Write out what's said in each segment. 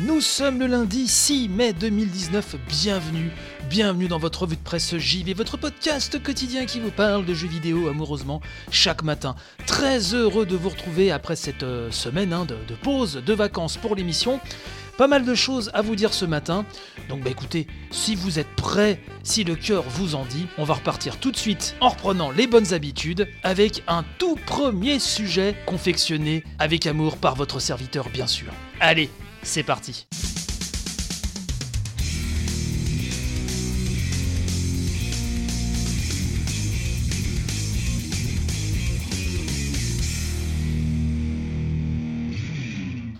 Nous sommes le lundi 6 mai 2019, bienvenue, bienvenue dans votre revue de presse JV, votre podcast quotidien qui vous parle de jeux vidéo amoureusement chaque matin. Très heureux de vous retrouver après cette euh, semaine hein, de, de pause, de vacances pour l'émission. Pas mal de choses à vous dire ce matin, donc bah écoutez, si vous êtes prêts, si le cœur vous en dit, on va repartir tout de suite en reprenant les bonnes habitudes avec un tout premier sujet confectionné avec amour par votre serviteur bien sûr. Allez, c'est parti.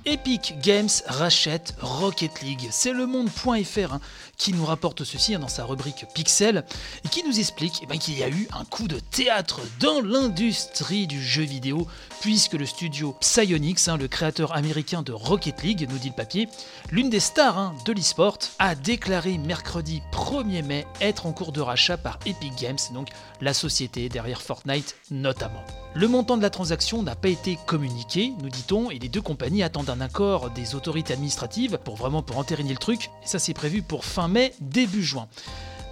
Epic Games rachète Rocket League. C'est le monde.fr qui nous rapporte ceci hein, dans sa rubrique Pixel et qui nous explique eh ben, qu'il y a eu un coup de théâtre dans l'industrie du jeu vidéo puisque le studio Psyonix, hein, le créateur américain de Rocket League, nous dit le papier, l'une des stars hein, de l'e-sport, a déclaré mercredi 1er mai être en cours de rachat par Epic Games, donc la société derrière Fortnite notamment. Le montant de la transaction n'a pas été communiqué, nous dit-on, et les deux compagnies attendent un accord des autorités administratives pour vraiment pour entériner le truc, et ça c'est prévu pour fin mai, début juin.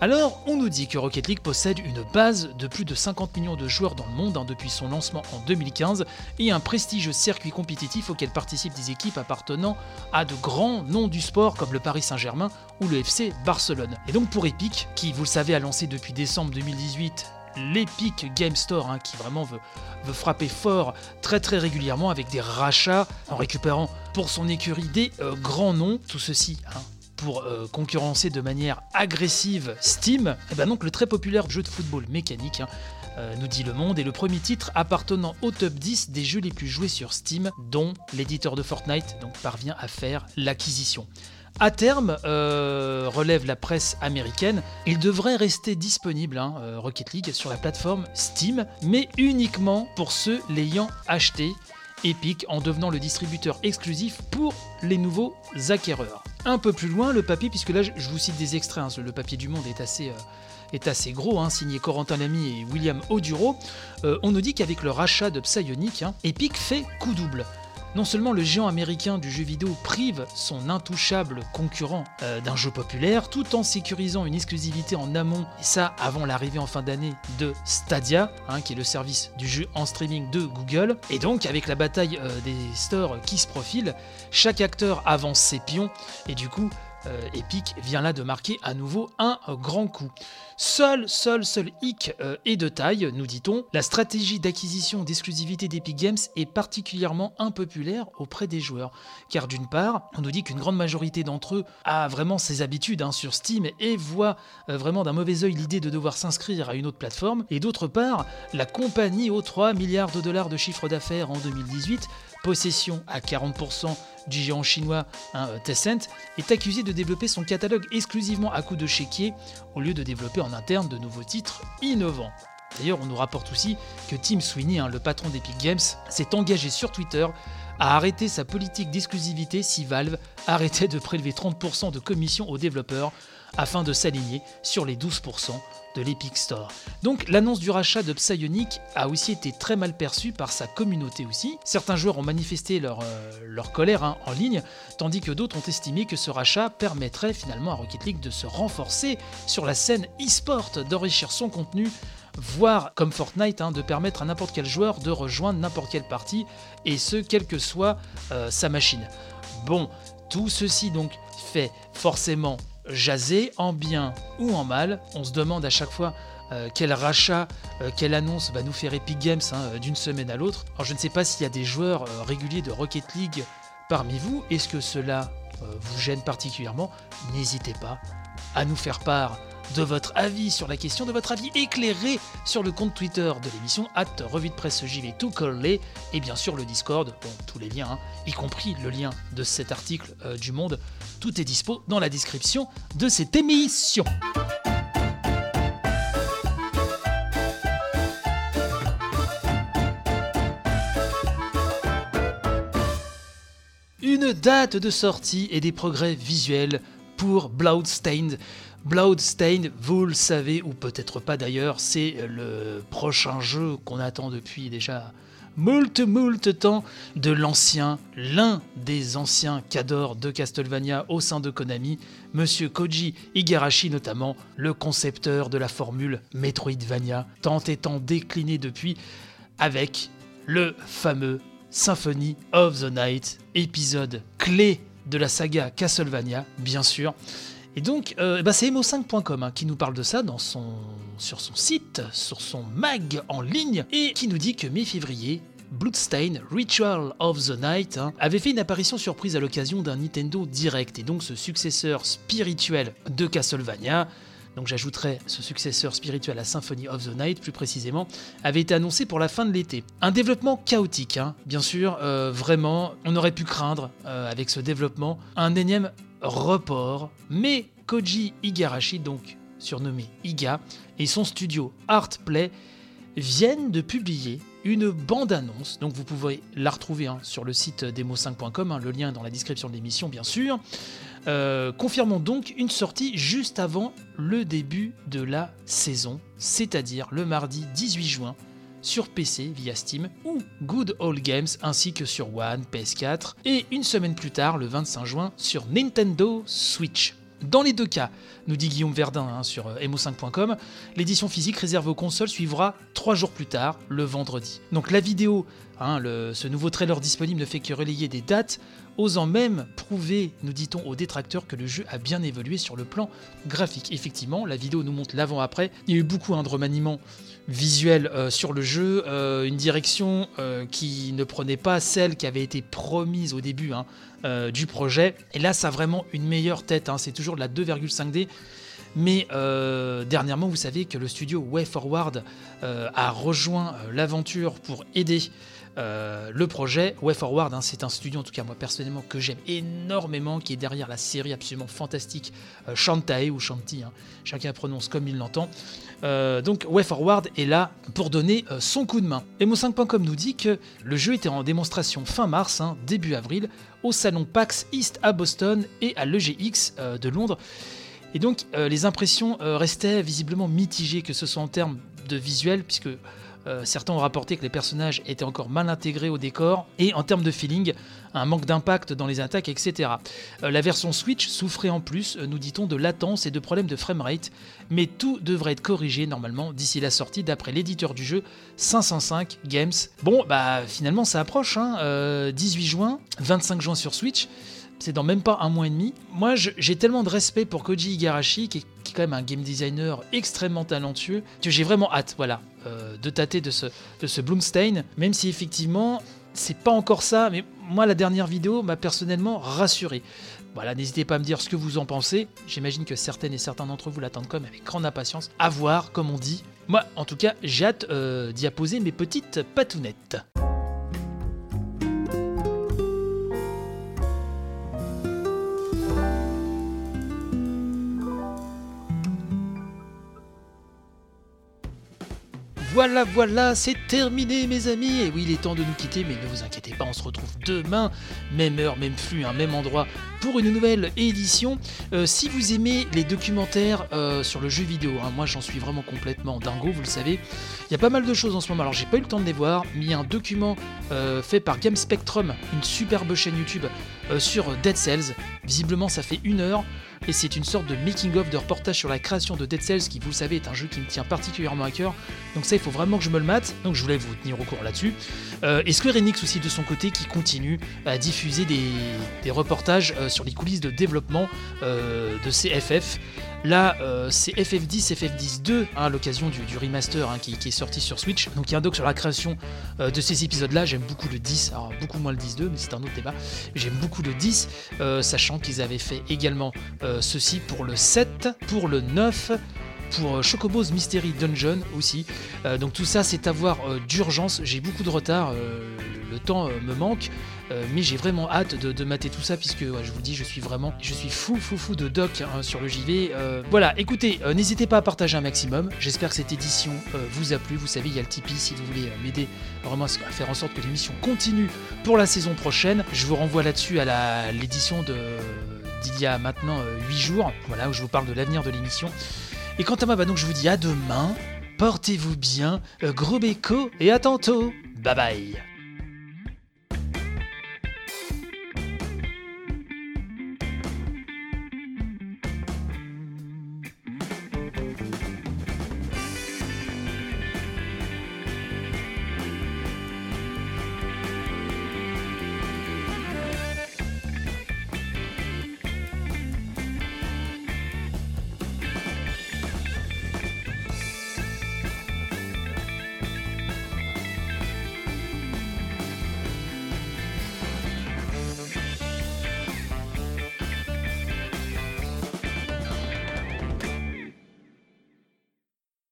Alors, on nous dit que Rocket League possède une base de plus de 50 millions de joueurs dans le monde hein, depuis son lancement en 2015 et un prestigieux circuit compétitif auquel participent des équipes appartenant à de grands noms du sport comme le Paris Saint-Germain ou le FC Barcelone. Et donc pour Epic, qui vous le savez a lancé depuis décembre 2018 l'Epic Game Store hein, qui vraiment veut, frapper fort très très régulièrement avec des rachats en récupérant pour son écurie des euh, grands noms, tout ceci hein, pour euh, concurrencer de manière agressive Steam, et ben le très populaire jeu de football mécanique, hein, euh, nous dit Le Monde, est le premier titre appartenant au top 10 des jeux les plus joués sur Steam, dont l'éditeur de Fortnite parvient à faire l'acquisition. À terme, euh, relève la presse américaine, il devrait rester disponible, hein, Rocket League, sur la plateforme Steam, mais uniquement pour ceux l'ayant acheté. Epic en devenant le distributeur exclusif pour les nouveaux acquéreurs. Un peu plus loin, le papier, puisque là je vous cite des extraits, hein, le papier du monde est assez, euh, est assez gros, hein, signé Corentin Lamy et William Oduro, euh, on nous dit qu'avec le rachat de Psyonix, hein, Epic fait coup double. Non seulement le géant américain du jeu vidéo prive son intouchable concurrent euh, d'un jeu populaire, tout en sécurisant une exclusivité en amont, et ça avant l'arrivée en fin d'année de Stadia, hein, qui est le service du jeu en streaming de Google, et donc avec la bataille euh, des stores qui se profile, chaque acteur avance ses pions, et du coup, euh, Epic vient là de marquer à nouveau un euh, grand coup. Seul, seul, seul hic euh, est de taille, nous dit-on. La stratégie d'acquisition d'exclusivité d'Epic Games est particulièrement impopulaire auprès des joueurs. Car d'une part, on nous dit qu'une grande majorité d'entre eux a vraiment ses habitudes hein, sur Steam et voit euh, vraiment d'un mauvais œil l'idée de devoir s'inscrire à une autre plateforme. Et d'autre part, la compagnie aux 3 milliards de dollars de chiffre d'affaires en 2018 possession à 40% du géant chinois hein, euh, est accusé de développer son catalogue exclusivement à coups de chéquier au lieu de développer en interne de nouveaux titres innovants. D'ailleurs, on nous rapporte aussi que Tim Sweeney, hein, le patron d'Epic Games, s'est engagé sur Twitter à arrêter sa politique d'exclusivité si Valve arrêtait de prélever 30% de commission aux développeurs afin de s'aligner sur les 12% de l'Epic Store. Donc l'annonce du rachat de Psyonix a aussi été très mal perçue par sa communauté aussi. Certains joueurs ont manifesté leur, euh, colère hein, en ligne, tandis que d'autres ont estimé que ce rachat permettrait finalement à Rocket League de se renforcer sur la scène e-sport, d'enrichir son contenu voire comme Fortnite, hein, de permettre à n'importe quel joueur de rejoindre n'importe quelle partie, et ce, quelle que soit euh, sa machine. Bon, tout ceci donc fait forcément jaser en bien ou en mal. On se demande à chaque fois euh, quel rachat, euh, quelle annonce va nous faire Epic Games hein, d'une semaine à l'autre. Alors je ne sais pas s'il y a des joueurs euh, réguliers de Rocket League parmi vous. Est-ce que cela vous gêne particulièrement? N'hésitez pas à nous faire part de votre avis sur la question, de votre avis éclairé sur le compte Twitter de l'émission, at revue de presse JV tout collé, et bien sûr le Discord, tous les liens, hein, y compris le lien de cet article euh, du Monde, tout est dispo dans la description de cette émission. Une date de sortie et des progrès visuels pour Bloodstained. Bloodstained, vous le savez, ou peut-être pas d'ailleurs, c'est le prochain jeu qu'on attend depuis déjà moult moult temps de l'ancien, l'un des anciens cadors de Castlevania au sein de Konami, Monsieur Koji Igarashi notamment, le concepteur de la formule Metroidvania, tant et tant décliné depuis, avec le fameux Symphony of the Night, épisode clé de la saga Castlevania, bien sûr. Et donc, euh, bah c'est emo5.com hein, qui nous parle de ça dans son, sur son site, sur son mag en ligne, et qui nous dit que mi-février, Bloodstain Ritual of the Night hein, avait fait une apparition surprise à l'occasion d'un Nintendo Direct, et donc ce successeur spirituel de Castlevania, donc j'ajouterai ce successeur spirituel à Symphony of the Night plus précisément, avait été annoncé pour la fin de l'été. Un développement chaotique, hein, bien sûr, euh, vraiment, on aurait pu craindre euh, avec ce développement un énième report, mais Koji Igarashi, donc surnommé Iga, et son studio Artplay viennent de publier une bande-annonce, donc vous pouvez la retrouver hein, sur le site demo5.com, hein, le lien est dans la description de l'émission bien sûr, euh, confirmons donc une sortie juste avant le début de la saison, c'est-à-dire le mardi 18 juin sur PC via Steam ou Good Old Games ainsi que sur One, PS4 et une semaine plus tard, le 25 juin, sur Nintendo Switch. Dans les deux cas, nous dit Guillaume Verdun hein, sur euh, emo5.com, l'édition physique réservée aux consoles suivra trois jours plus tard, le vendredi. Donc la vidéo, hein, ce nouveau trailer disponible ne fait que relayer des dates, osant même prouver, nous dit-on aux détracteurs, que le jeu a bien évolué sur le plan graphique. Effectivement, la vidéo nous montre l'avant-après. Il y a eu beaucoup hein, de remaniements visuels euh, sur le jeu, euh, une direction euh, qui ne prenait pas celle qui avait été promise au début hein, du projet. Et là, ça a vraiment une meilleure tête. hein. C'est toujours de la 2,5D. Mais dernièrement, vous savez que le studio WayForward a rejoint l'aventure pour aider euh, le projet. WayForward, hein, c'est un studio, en tout cas moi personnellement, que j'aime énormément, qui est derrière la série absolument fantastique euh, Shantae ou Shanti, hein. chacun prononce comme il l'entend. Euh, donc WayForward est là pour donner euh, son coup de main. Emo5.com nous dit que le jeu était en démonstration fin mars, hein, début avril, au salon PAX East à Boston et à l'EGX de Londres. Et donc les impressions restaient visiblement mitigées, que ce soit en termes de visuel, puisque euh, certains ont rapporté que les personnages étaient encore mal intégrés au décor, et en termes de feeling, un manque d'impact dans les attaques, etc. Euh, la version Switch souffrait en plus, euh, nous dit-on, de latence et de problèmes de framerate, mais tout devrait être corrigé normalement d'ici la sortie d'après l'éditeur du jeu 505 Games. Bon, bah finalement ça approche, hein, euh, 18 juin, 25 juin sur Switch, c'est dans même pas un mois et demi. Moi, j'ai tellement de respect pour Koji Igarashi, qui est, quand même un game designer extrêmement talentueux, que j'ai vraiment hâte, voilà, euh, de tâter de ce, de ce Bloomstein, même si effectivement, c'est pas encore ça, mais moi, la dernière vidéo m'a personnellement rassuré. Voilà, n'hésitez pas à me dire ce que vous en pensez. J'imagine que certaines et certains d'entre vous l'attendent quand même avec grande impatience. À voir, comme on dit. Moi, en tout cas, j'ai hâte euh, d'y apposer mes petites patounettes. Voilà, voilà, c'est terminé mes amis. Et oui, il est temps de nous quitter, mais ne vous inquiétez pas, on se retrouve demain, même heure, même flux, hein, même endroit, pour une nouvelle édition. Euh, si vous aimez les documentaires euh, sur le jeu vidéo, hein, moi j'en suis vraiment complètement dingo, vous le savez. Il y a pas mal de choses en ce moment, alors j'ai pas eu le temps de les voir, mais il y a un document euh, fait par Game Spectrum, une superbe chaîne YouTube sur Dead Cells. Visiblement, ça fait une heure. Et c'est une sorte de making-of de reportage sur la création de Dead Cells, qui, vous le savez, est un jeu qui me tient particulièrement à cœur. Donc ça, il faut vraiment que je me le mate. Donc je voulais vous tenir au courant là-dessus. Euh, et Square Enix aussi, de son côté, qui continue à diffuser des, reportages euh, sur les coulisses de développement euh, de CFF. Là, euh, c'est FF10, FF10 2, hein, l'occasion du, remaster hein, qui, est sorti sur Switch. Donc il y a un doc sur la création euh, de ces épisodes-là. J'aime beaucoup le 10, alors beaucoup moins le 10-2, mais c'est un autre débat. J'aime beaucoup le 10, euh, sachant qu'ils avaient fait également ceci pour le 7, pour le 9 pour Chocobo's Mystery Dungeon aussi. Donc tout ça, c'est à voir d'urgence. J'ai beaucoup de retard, le temps euh, me manque, euh, mais j'ai vraiment hâte de, mater tout ça puisque je vous le dis, je suis vraiment, je suis fou, fou, fou de doc hein, sur le JV. Euh, voilà, écoutez, n'hésitez pas à partager un maximum. J'espère que cette édition vous a plu. Vous savez, il y a le Tipeee si vous voulez m'aider vraiment à faire en sorte que l'émission continue pour la saison prochaine. Je vous renvoie là-dessus à l'édition d'il y a maintenant 8 jours, voilà, où je vous parle de l'avenir de l'émission. Et quant à moi, bah donc je vous dis à demain, portez-vous bien, gros béco et à tantôt. Bye bye